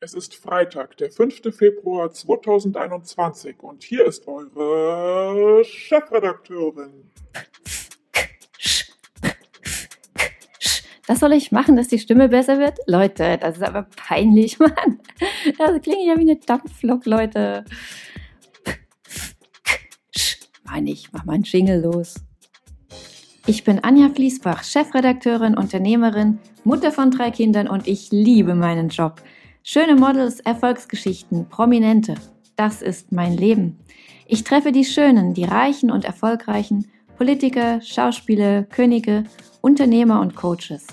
Es ist Freitag, der 5. Februar 2021 und hier ist eure Chefredakteurin. Das soll ich machen, dass die Stimme besser wird? Leute, das ist aber peinlich, Mann. Das klingt ja wie eine Dampflok, Leute. Mann, ich mach mal einen Jingle los. Ich bin Anja Fließbach, Chefredakteurin, Unternehmerin, Mutter von drei Kindern und ich liebe meinen Job. Schöne Models, Erfolgsgeschichten, Prominente. Das ist mein Leben. Ich treffe die Schönen, die Reichen und Erfolgreichen, Politiker, Schauspieler, Könige, Unternehmer und Coaches.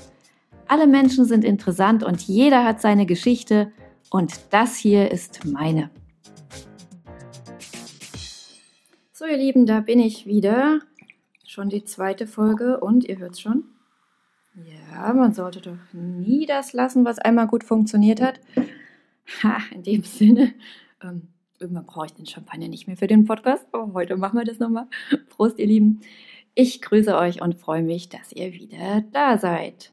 Alle Menschen sind interessant und jeder hat seine Geschichte und das hier ist meine. So ihr Lieben, da bin ich wieder. Schon die zweite Folge und ihr hört schon, ja, man sollte doch nie das lassen, was einmal gut funktioniert hat. Ha, in dem Sinne, ähm, irgendwann brauche ich den Champagner nicht mehr für den Podcast, aber heute machen wir das nochmal. Prost, ihr Lieben. Ich grüße euch und freue mich, dass ihr wieder da seid.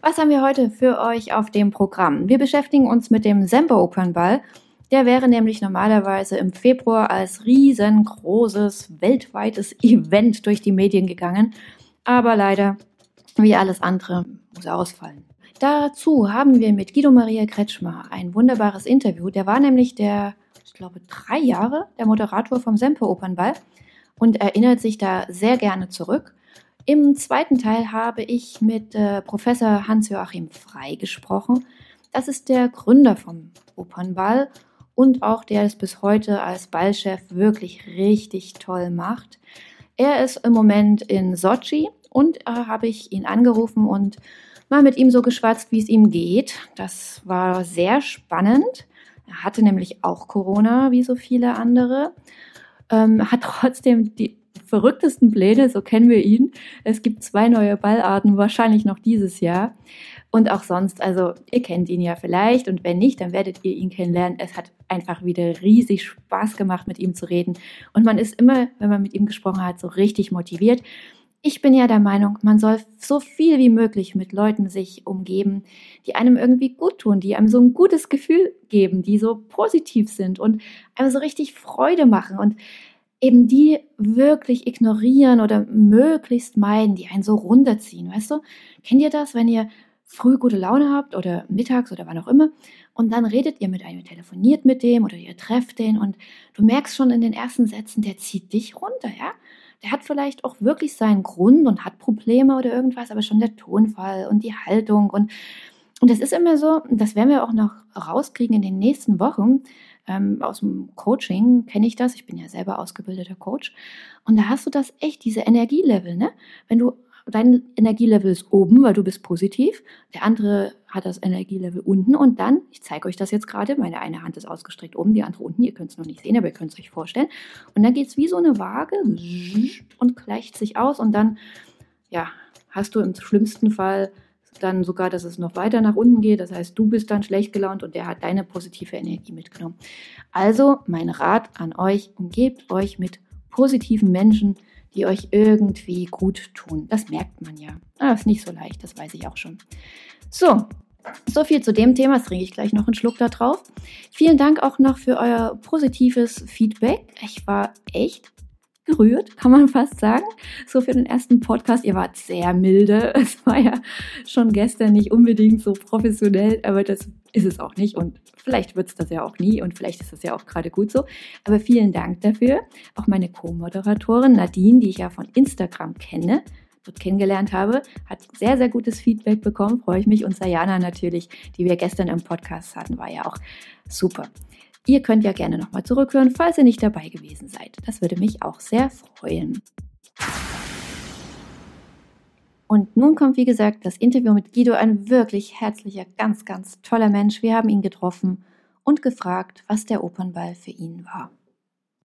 Was haben wir heute für euch auf dem Programm? Wir beschäftigen uns mit dem Semper Opernball. Der wäre nämlich normalerweise im Februar als riesengroßes weltweites Event durch die Medien gegangen aber leider, wie alles andere, muss er ausfallen. Dazu haben wir mit Guido Maria Kretschmer ein wunderbares Interview. Der war nämlich der, ich glaube, drei Jahre der Moderator vom Semper Opernball und erinnert sich da sehr gerne zurück. Im zweiten Teil habe ich mit äh, Professor Hans-Joachim Frei gesprochen. Das ist der Gründer vom Opernball und auch der es bis heute als Ballchef wirklich richtig toll macht. Er ist im Moment in Sochi und äh, habe ich ihn angerufen und mal mit ihm so geschwatzt, wie es ihm geht. Das war sehr spannend. Er hatte nämlich auch Corona, wie so viele andere. Ähm, hat trotzdem die verrücktesten Pläne, so kennen wir ihn. Es gibt zwei neue Ballarten, wahrscheinlich noch dieses Jahr. Und auch sonst, also ihr kennt ihn ja vielleicht und wenn nicht, dann werdet ihr ihn kennenlernen. Es hat einfach wieder riesig Spaß gemacht, mit ihm zu reden. Und man ist immer, wenn man mit ihm gesprochen hat, so richtig motiviert. Ich bin ja der Meinung, man soll so viel wie möglich mit Leuten sich umgeben, die einem irgendwie gut tun, die einem so ein gutes Gefühl geben, die so positiv sind und einem so richtig Freude machen und eben die wirklich ignorieren oder möglichst meiden, die einen so runterziehen, weißt du? Kennt ihr das, wenn ihr früh gute Laune habt oder mittags oder wann auch immer und dann redet ihr mit einem, telefoniert mit dem oder ihr trefft den und du merkst schon in den ersten Sätzen, der zieht dich runter, ja? Der hat vielleicht auch wirklich seinen Grund und hat Probleme oder irgendwas, aber schon der Tonfall und die Haltung und und das ist immer so, das werden wir auch noch rauskriegen in den nächsten Wochen. Ähm, aus dem Coaching kenne ich das. Ich bin ja selber ausgebildeter Coach. Und da hast du das echt, diese Energielevel, ne? Wenn du dein Energielevel ist oben, weil du bist positiv. Der andere hat das Energielevel unten und dann, ich zeige euch das jetzt gerade, meine eine Hand ist ausgestreckt oben, die andere unten. Ihr könnt es noch nicht sehen, aber ihr könnt es euch vorstellen. Und dann geht es wie so eine Waage und gleicht sich aus und dann, ja, hast du im schlimmsten Fall dann sogar, dass es noch weiter nach unten geht. Das heißt, du bist dann schlecht gelaunt und der hat deine positive Energie mitgenommen. Also mein Rat an euch, umgebt euch mit positiven Menschen, die euch irgendwie gut tun. Das merkt man ja. Ah, ist nicht so leicht, das weiß ich auch schon. So, so viel zu dem Thema. Jetzt trinke ich gleich noch einen Schluck da drauf. Vielen Dank auch noch für euer positives Feedback. Ich war echt gerührt, kann man fast sagen. So für den ersten Podcast. Ihr wart sehr milde. Es war ja schon gestern nicht unbedingt so professionell, aber das ist es auch nicht. Und vielleicht wird es das ja auch nie und vielleicht ist das ja auch gerade gut so. Aber vielen Dank dafür. Auch meine Co-Moderatorin Nadine, die ich ja von Instagram kenne, dort kennengelernt habe, hat sehr, sehr gutes Feedback bekommen. Freue ich mich. Und Sayana natürlich, die wir gestern im Podcast hatten, war ja auch super. Ihr könnt ja gerne nochmal zurückhören, falls ihr nicht dabei gewesen seid. Das würde mich auch sehr freuen. Und nun kommt, wie gesagt, das Interview mit Guido, ein wirklich herzlicher, ganz, ganz toller Mensch. Wir haben ihn getroffen und gefragt, was der Opernball für ihn war.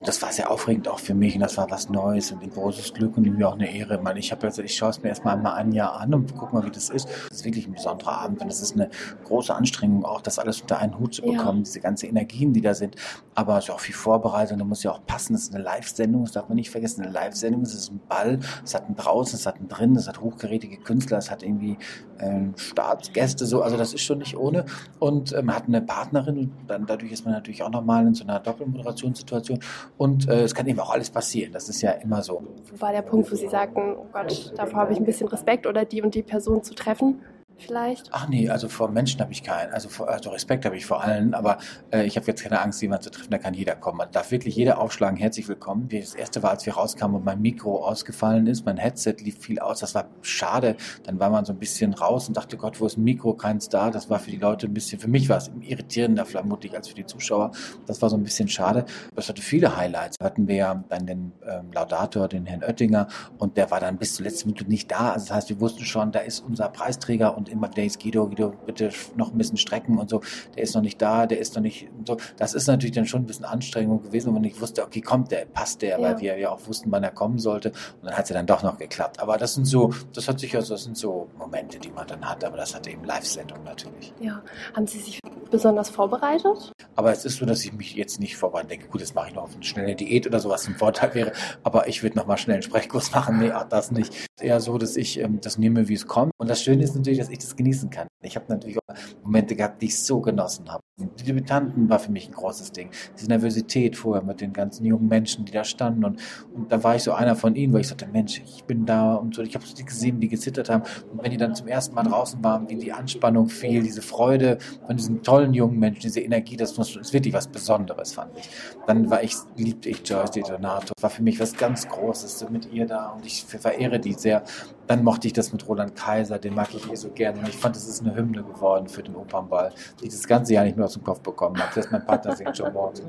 Das war sehr aufregend auch für mich und das war was Neues und ein großes Glück und irgendwie auch eine Ehre. Ich meine, ich habe also, ich schaue es mir erstmal einmal ein Jahr an und guck mal, wie das ist. Das ist wirklich ein besonderer Abend und es ist eine große Anstrengung auch, das alles unter einen Hut zu bekommen, ja. diese ganzen Energien, die da sind. Aber es ist auch viel Vorbereitung, da muss ja auch passen. Das ist eine Live-Sendung, das darf man nicht vergessen. Eine Live-Sendung, es ist ein Ball, es hat einen draußen, es hat einen drin, es hat hochgerätige Künstler, es hat irgendwie ähm, Staatsgäste, so, also das ist schon nicht ohne. Und ähm, man hat eine Partnerin und dann dadurch ist man natürlich auch nochmal in so einer Doppelmoderationssituation. Und äh, es kann eben auch alles passieren. Das ist ja immer so. Wo war der Punkt, wo Sie sagten, oh Gott, davor habe ich ein bisschen Respekt oder die und die Person zu treffen? Vielleicht? Ach nee, also vor Menschen habe ich keinen. Also, vor, also Respekt habe ich vor allen, aber äh, ich habe jetzt keine Angst, jemanden zu treffen, da kann jeder kommen. Man darf wirklich jeder aufschlagen, herzlich willkommen. Das erste war, als wir rauskamen und mein Mikro ausgefallen ist, mein Headset lief viel aus, das war schade. Dann war man so ein bisschen raus und dachte, Gott, wo ist ein Mikro? Keins da. Das war für die Leute ein bisschen, für mich war es irritierender vermutlich als für die Zuschauer. Das war so ein bisschen schade. Das hatte viele Highlights. Da hatten wir ja dann den ähm, Laudator, den Herrn Oettinger, und der war dann bis zur letzten Minute nicht da. Also das heißt, wir wussten schon, da ist unser Preisträger und immer wieder ist Guido, Guido, bitte noch ein bisschen strecken und so, der ist noch nicht da, der ist noch nicht so. Das ist natürlich dann schon ein bisschen Anstrengung gewesen, wenn man nicht wusste, okay, kommt der, passt der, ja. weil wir ja auch wussten, wann er kommen sollte. Und dann hat es ja dann doch noch geklappt. Aber das sind so, das hat sich also, das sind so Momente, die man dann hat, aber das hat eben Live-Sendung natürlich. Ja. Haben Sie sich besonders vorbereitet? Aber es ist so, dass ich mich jetzt nicht vorbereite. Denke, gut, jetzt mache ich noch eine schnelle Diät oder sowas ein Vorteil wäre. Aber ich würde noch mal schnell einen Sprechkurs machen. Nee, auch das nicht. Eher so, dass ich ähm, das nehme, wie es kommt. Und das Schöne ist natürlich, dass ich das genießen kann. Ich habe natürlich auch Momente gehabt, die ich so genossen habe. Die Debütanten war für mich ein großes Ding. Diese Nervosität vorher mit den ganzen jungen Menschen, die da standen. Und, und da war ich so einer von ihnen, weil ich sagte, Mensch, ich bin da und so. Ich habe die gesehen, die gezittert haben. Und wenn die dann zum ersten Mal draußen waren, wie die Anspannung fiel, diese Freude von diesen tollen jungen Menschen, diese Energie, das ist wirklich was Besonderes, fand ich. Dann war ich, liebte ich Joyce Detonato. War für mich was ganz Großes mit ihr da und ich verehre die sehr. Dann mochte ich das mit Roland Kaiser, den mag ich eh so gerne. Und ich fand, es ist eine Hymne geworden für den Opernball, die das ganze Jahr nicht mehr aus dem Kopf bekommen habe. Das ist mein Partner singt schon morgens.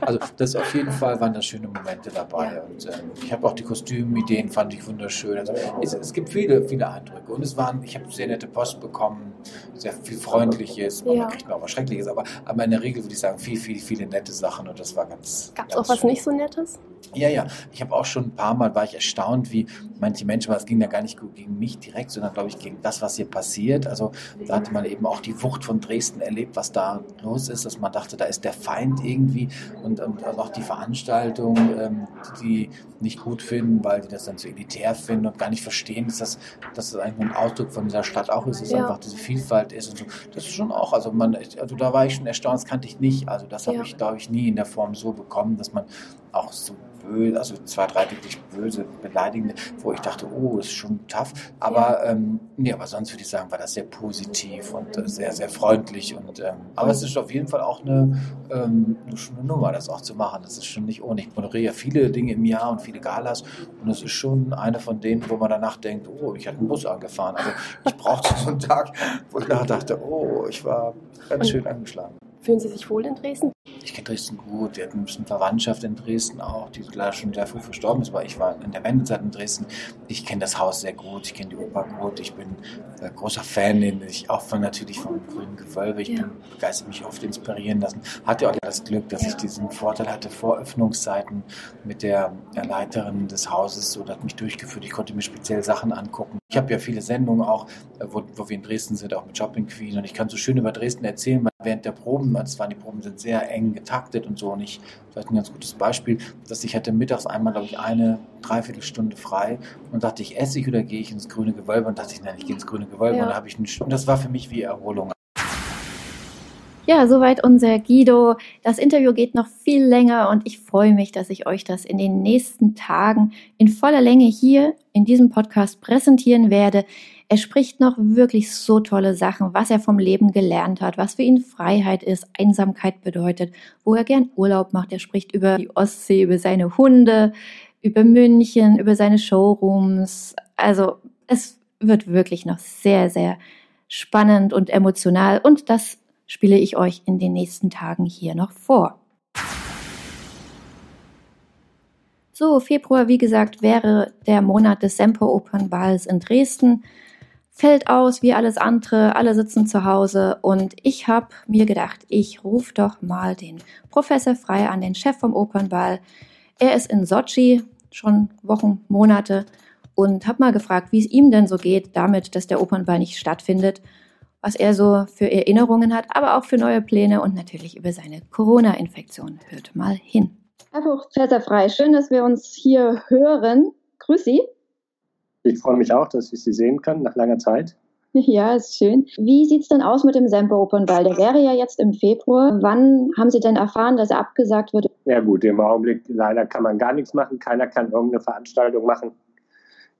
Also das auf jeden Fall waren da schöne Momente dabei. Und ähm, ich habe auch die Kostümideen, fand ich wunderschön. Also es, es, gibt viele, viele Eindrücke. Und es waren, ich habe sehr nette Post bekommen, sehr viel Freundliches. Man ja. kriegt mir auch was Schreckliches. Aber, aber in der Regel würde ich sagen, viel, viel, viele nette Sachen. Und das war ganz. Gab es auch was schön. nicht so Nettes? Ja, ja. Ich habe auch schon ein paar Mal war ich erstaunt, wie manche Menschen, weil es ging ja gar nicht gegen mich direkt, sondern glaube ich gegen das, was hier passiert. Also da hatte man eben auch die Wucht von Dresden erlebt, was da los ist, dass man dachte, da ist der Feind irgendwie und, und auch die Veranstaltung, ähm, die nicht gut finden, weil die das dann so elitär finden und gar nicht verstehen, dass das, dass das eigentlich ein Ausdruck von dieser Stadt auch ist, dass ja. einfach diese Vielfalt ist und so. Das ist schon auch, also man, also da war ich schon erstaunt, das kannte ich nicht. Also das habe ja. ich, glaube ich, nie in der Form so bekommen, dass man auch so böse, also zwei, drei wirklich böse, beleidigende, wo ich dachte, oh, ist schon tough. Aber, ja. ähm, nee, aber sonst würde ich sagen, war das sehr positiv und äh, sehr, sehr freundlich. Und, ähm, aber es ist auf jeden Fall auch eine, ähm, eine Nummer, das auch zu machen. Das ist schon nicht ohne. Ich moderiere viele Dinge im Jahr und viele Galas und es ist schon eine von denen, wo man danach denkt, oh, ich hatte einen Bus angefahren. Also ich brauchte so einen Tag, wo ich dachte, oh, ich war ganz schön angeschlagen. Fühlen Sie sich wohl in Dresden? Ich kenne Dresden gut. Wir hatten ein bisschen Verwandtschaft in Dresden auch, die leider schon sehr früh verstorben ist, weil ich war in der Wendezeit in Dresden. Ich kenne das Haus sehr gut, ich kenne die Oper gut, ich bin äh, großer Fan, ich auch von natürlich vom grünen Gewölbe. Ich ja. bin begeistert mich oft inspirieren lassen. Hatte auch das Glück, dass ja. ich diesen Vorteil hatte vor Öffnungszeiten mit der Leiterin des Hauses, so hat mich durchgeführt. Ich konnte mir speziell Sachen angucken. Ich habe ja viele Sendungen auch, äh, wo, wo wir in Dresden sind, auch mit Shopping Queen und ich kann so schön über Dresden erzählen, weil während der Proben, also waren die Proben sind sehr eng getaktet und so und ich, vielleicht ein ganz gutes Beispiel, dass ich hatte mittags einmal, glaube ich, eine Dreiviertelstunde frei und dachte ich, esse ich oder gehe ich ins grüne Gewölbe und dachte ich, nein, ich gehe ins grüne Gewölbe ja. und da habe ich einen, und das war für mich wie Erholung. Ja, soweit unser Guido. Das Interview geht noch viel länger und ich freue mich, dass ich euch das in den nächsten Tagen in voller Länge hier in diesem Podcast präsentieren werde. Er spricht noch wirklich so tolle Sachen, was er vom Leben gelernt hat, was für ihn Freiheit ist, Einsamkeit bedeutet, wo er gern Urlaub macht. Er spricht über die Ostsee, über seine Hunde, über München, über seine Showrooms. Also es wird wirklich noch sehr, sehr spannend und emotional und das spiele ich euch in den nächsten Tagen hier noch vor. So, Februar, wie gesagt, wäre der Monat des Semper Opernballs in Dresden. Fällt aus wie alles andere, alle sitzen zu Hause und ich habe mir gedacht, ich rufe doch mal den Professor Frei an, den Chef vom Opernball. Er ist in Sochi schon Wochen, Monate und habe mal gefragt, wie es ihm denn so geht damit, dass der Opernball nicht stattfindet, was er so für Erinnerungen hat, aber auch für neue Pläne und natürlich über seine Corona-Infektion. Hört mal hin. Herr Professor Frei, schön, dass wir uns hier hören. Grüß Sie. Ich freue mich auch, dass ich Sie sehen kann nach langer Zeit. Ja, ist schön. Wie sieht es denn aus mit dem Semper Opernball? Der wäre ja jetzt im Februar. Wann haben Sie denn erfahren, dass er abgesagt wird? Ja gut, im Augenblick leider kann man gar nichts machen. Keiner kann irgendeine Veranstaltung machen.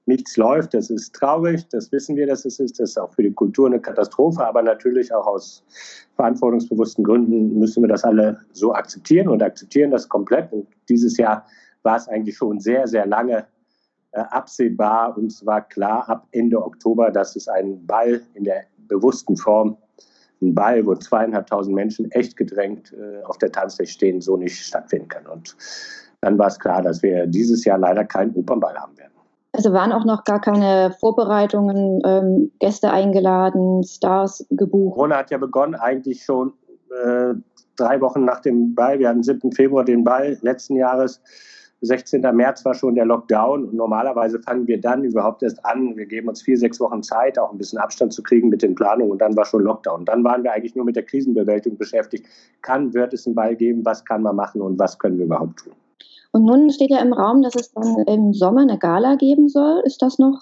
Nichts läuft, das ist traurig, das wissen wir, dass es ist. Das ist auch für die Kultur eine Katastrophe, aber natürlich auch aus verantwortungsbewussten Gründen müssen wir das alle so akzeptieren und akzeptieren das komplett. Und dieses Jahr war es eigentlich schon sehr, sehr lange absehbar und zwar klar ab Ende Oktober, dass es einen Ball in der bewussten Form, ein Ball, wo zweieinhalbtausend Menschen echt gedrängt äh, auf der Tanzfläche stehen, so nicht stattfinden kann. Und dann war es klar, dass wir dieses Jahr leider keinen Opernball haben werden. Also waren auch noch gar keine Vorbereitungen, ähm, Gäste eingeladen, Stars gebucht. Corona hat ja begonnen eigentlich schon äh, drei Wochen nach dem Ball. Wir hatten 7. Februar den Ball letzten Jahres. 16. März war schon der Lockdown und normalerweise fangen wir dann überhaupt erst an. Wir geben uns vier, sechs Wochen Zeit, auch ein bisschen Abstand zu kriegen mit den Planungen und dann war schon Lockdown. Dann waren wir eigentlich nur mit der Krisenbewältigung beschäftigt. Kann, wird es einen Ball geben? Was kann man machen und was können wir überhaupt tun? Und nun steht ja im Raum, dass es dann im Sommer eine Gala geben soll. Ist das noch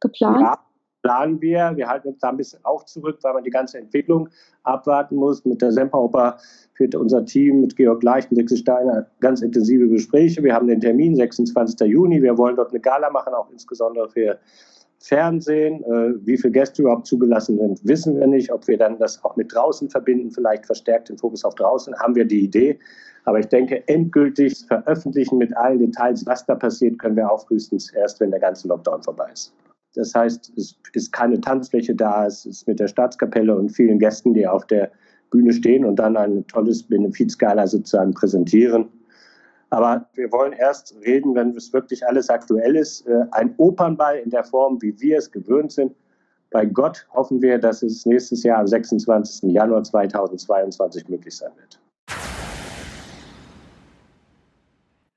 geplant? Ja, planen wir. Wir halten uns da ein bisschen auch zurück, weil man die ganze Entwicklung abwarten muss. Mit der Semperoper führt unser Team mit Georg Leicht und Sechse Steiner ganz intensive Gespräche. Wir haben den Termin 26. Juni. Wir wollen dort eine Gala machen, auch insbesondere für Fernsehen. Äh, wie viele Gäste überhaupt zugelassen sind, wissen wir nicht. Ob wir dann das auch mit draußen verbinden, vielleicht verstärkt den Fokus auf draußen, haben wir die Idee. Aber ich denke, endgültig veröffentlichen mit allen Details, was da passiert, können wir auch frühestens erst, wenn der ganze Lockdown vorbei ist. Das heißt, es ist keine Tanzfläche da, es ist mit der Staatskapelle und vielen Gästen, die auf der Bühne stehen und dann ein tolles Benefizgala sozusagen präsentieren. Aber wir wollen erst reden, wenn es wirklich alles aktuell ist. Äh, ein Opernball in der Form, wie wir es gewöhnt sind. Bei Gott hoffen wir, dass es nächstes Jahr am 26. Januar 2022 möglich sein wird.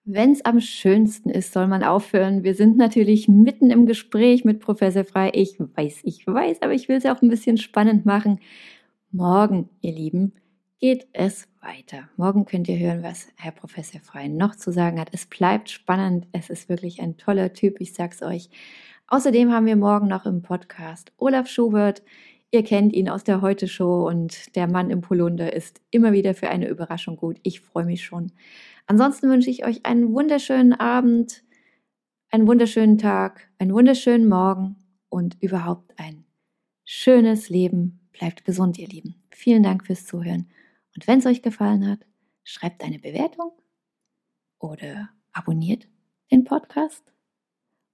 Wenn es am schönsten ist, soll man aufhören. Wir sind natürlich mitten im Gespräch mit Professor Frei. Ich weiß, ich weiß, aber ich will es auch ein bisschen spannend machen. Morgen, ihr Lieben, geht es weiter. Morgen könnt ihr hören, was Herr Professor Frei noch zu sagen hat. Es bleibt spannend. Es ist wirklich ein toller Typ, ich sag's euch. Außerdem haben wir morgen noch im Podcast Olaf Schubert. Ihr kennt ihn aus der Heute Show und der Mann im Polunder ist immer wieder für eine Überraschung gut. Ich freue mich schon. Ansonsten wünsche ich euch einen wunderschönen Abend, einen wunderschönen Tag, einen wunderschönen Morgen und überhaupt ein schönes Leben. Bleibt gesund, ihr Lieben. Vielen Dank fürs Zuhören. Und wenn es euch gefallen hat, schreibt eine Bewertung oder abonniert den Podcast.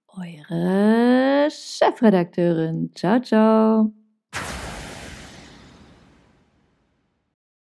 Eure Chefredakteurin. Ciao, ciao.